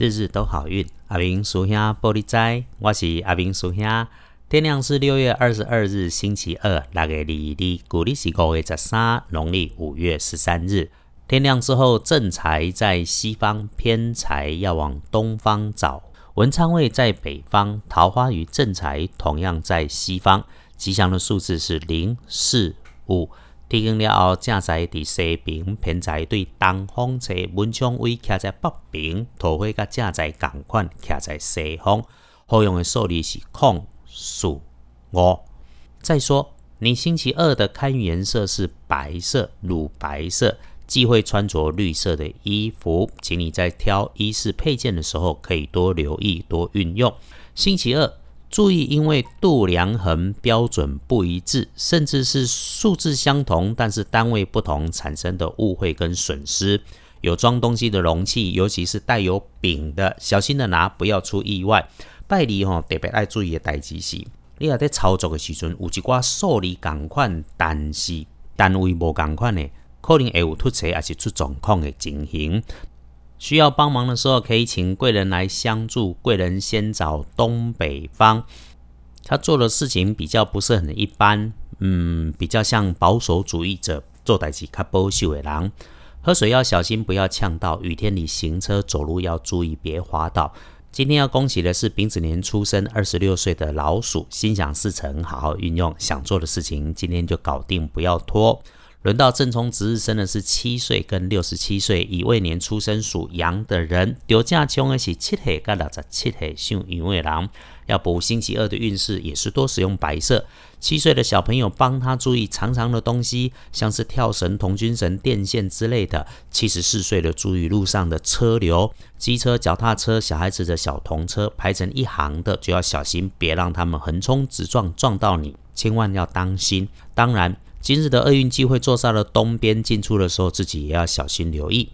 日日都好运。阿明叔兄玻璃斋，我是阿明叔兄。天亮是六月二十二日，星期二，六月二日，古历是五月十三，农历五月十三日。天亮之后，正财在西方，偏财要往东方找。文昌位在北方，桃花与正财同样在西方。吉祥的数字是零、四、五。天光了后，正在伫西边，偏在对东方坐，文昌位徛在北边，桃花甲正在共款徛在西方。好用的数字是空、数、五。再说，你星期二的开运颜色是白色、乳白色，忌讳穿着绿色的衣服。请你在挑衣饰配件的时候，可以多留意、多运用。星期二。注意，因为度量衡标准不一致，甚至是数字相同，但是单位不同产生的误会跟损失。有装东西的容器，尤其是带有柄的，小心的拿，不要出意外。拜礼吼，特别爱注意的代志是，你要在操作的时阵，有一寡数字共款，但是单位无共款的，可能会有突车还是出状况的情形。需要帮忙的时候，可以请贵人来相助。贵人先找东北方，他做的事情比较不是很一般，嗯，比较像保守主义者做代志较保守的人。喝水要小心，不要呛到。雨天里行车走路要注意，别滑倒。今天要恭喜的是丙子年出生二十六岁的老鼠，心想事成，好好运用，想做的事情今天就搞定，不要拖。轮到正冲值日生的是七岁跟六十七岁乙未年出生属羊的人，丢架冲的是七岁跟六十七岁属羊的人，要补星期二的运势也是多使用白色。七岁的小朋友帮他注意长长的东西，像是跳绳、童军绳、电线之类的。七十四岁的注意路上的车流，机车、脚踏车、小孩子的小童车排成一行的就要小心，别让他们横冲直撞撞到你，千万要当心。当然。今日的厄运机会坐上了东边，进出的时候自己也要小心留意。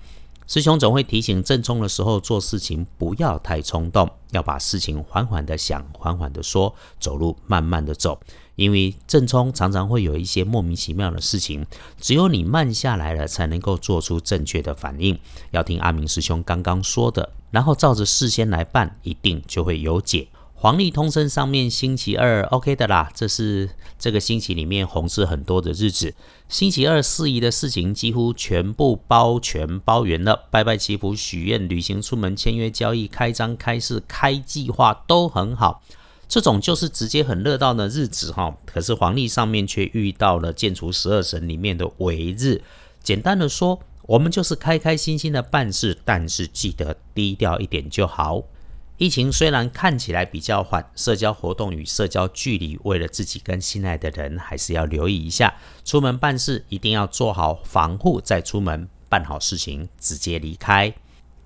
师兄总会提醒正冲的时候做事情不要太冲动，要把事情缓缓的想，缓缓的说，走路慢慢的走。因为正冲常常会有一些莫名其妙的事情，只有你慢下来了，才能够做出正确的反应。要听阿明师兄刚刚说的，然后照着事先来办，一定就会有解。黄历通身上面星期二，OK 的啦，这是这个星期里面红事很多的日子。星期二事宜的事情几乎全部包全包圆了，拜拜祈福、许愿、旅行、出门、签约、交易、开张、开市、开计划都很好。这种就是直接很热闹的日子哈。可是黄历上面却遇到了建除十二神里面的尾日。简单的说，我们就是开开心心的办事，但是记得低调一点就好。疫情虽然看起来比较缓，社交活动与社交距离，为了自己跟心爱的人，还是要留意一下。出门办事一定要做好防护，再出门办好事情，直接离开。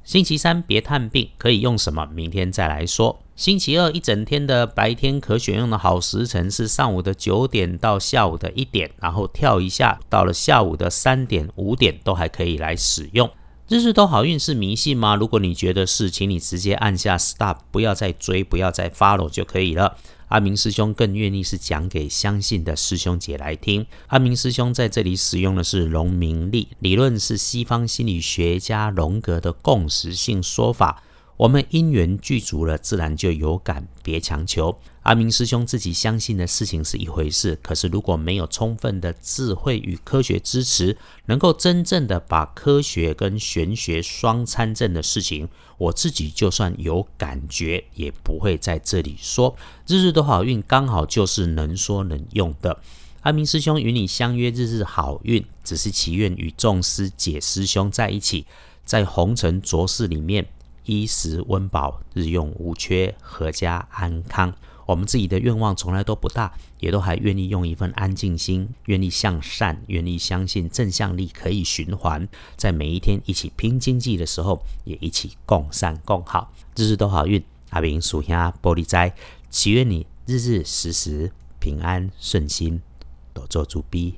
星期三别探病，可以用什么？明天再来说。星期二一整天的白天可选用的好时辰是上午的九点到下午的一点，然后跳一下，到了下午的三点、五点都还可以来使用。日日都好运是迷信吗？如果你觉得是，请你直接按下 stop，不要再追，不要再 follow 就可以了。阿明师兄更愿意是讲给相信的师兄姐来听。阿明师兄在这里使用的是龙明历理论，是西方心理学家荣格的共识性说法。我们因缘具足了，自然就有感，别强求。阿明师兄自己相信的事情是一回事，可是如果没有充分的智慧与科学支持，能够真正的把科学跟玄学双参证的事情，我自己就算有感觉，也不会在这里说。日日都好运，刚好就是能说能用的。阿明师兄与你相约，日日好运，只是祈愿与众师姐师兄在一起，在红尘浊世里面。衣食温饱，日用无缺，阖家安康。我们自己的愿望从来都不大，也都还愿意用一份安静心，愿意向善，愿意相信正向力可以循环。在每一天一起拼经济的时候，也一起共善共好，日日都好运。阿明属下玻璃斋，祈愿你日日时时平安顺心，多做主逼。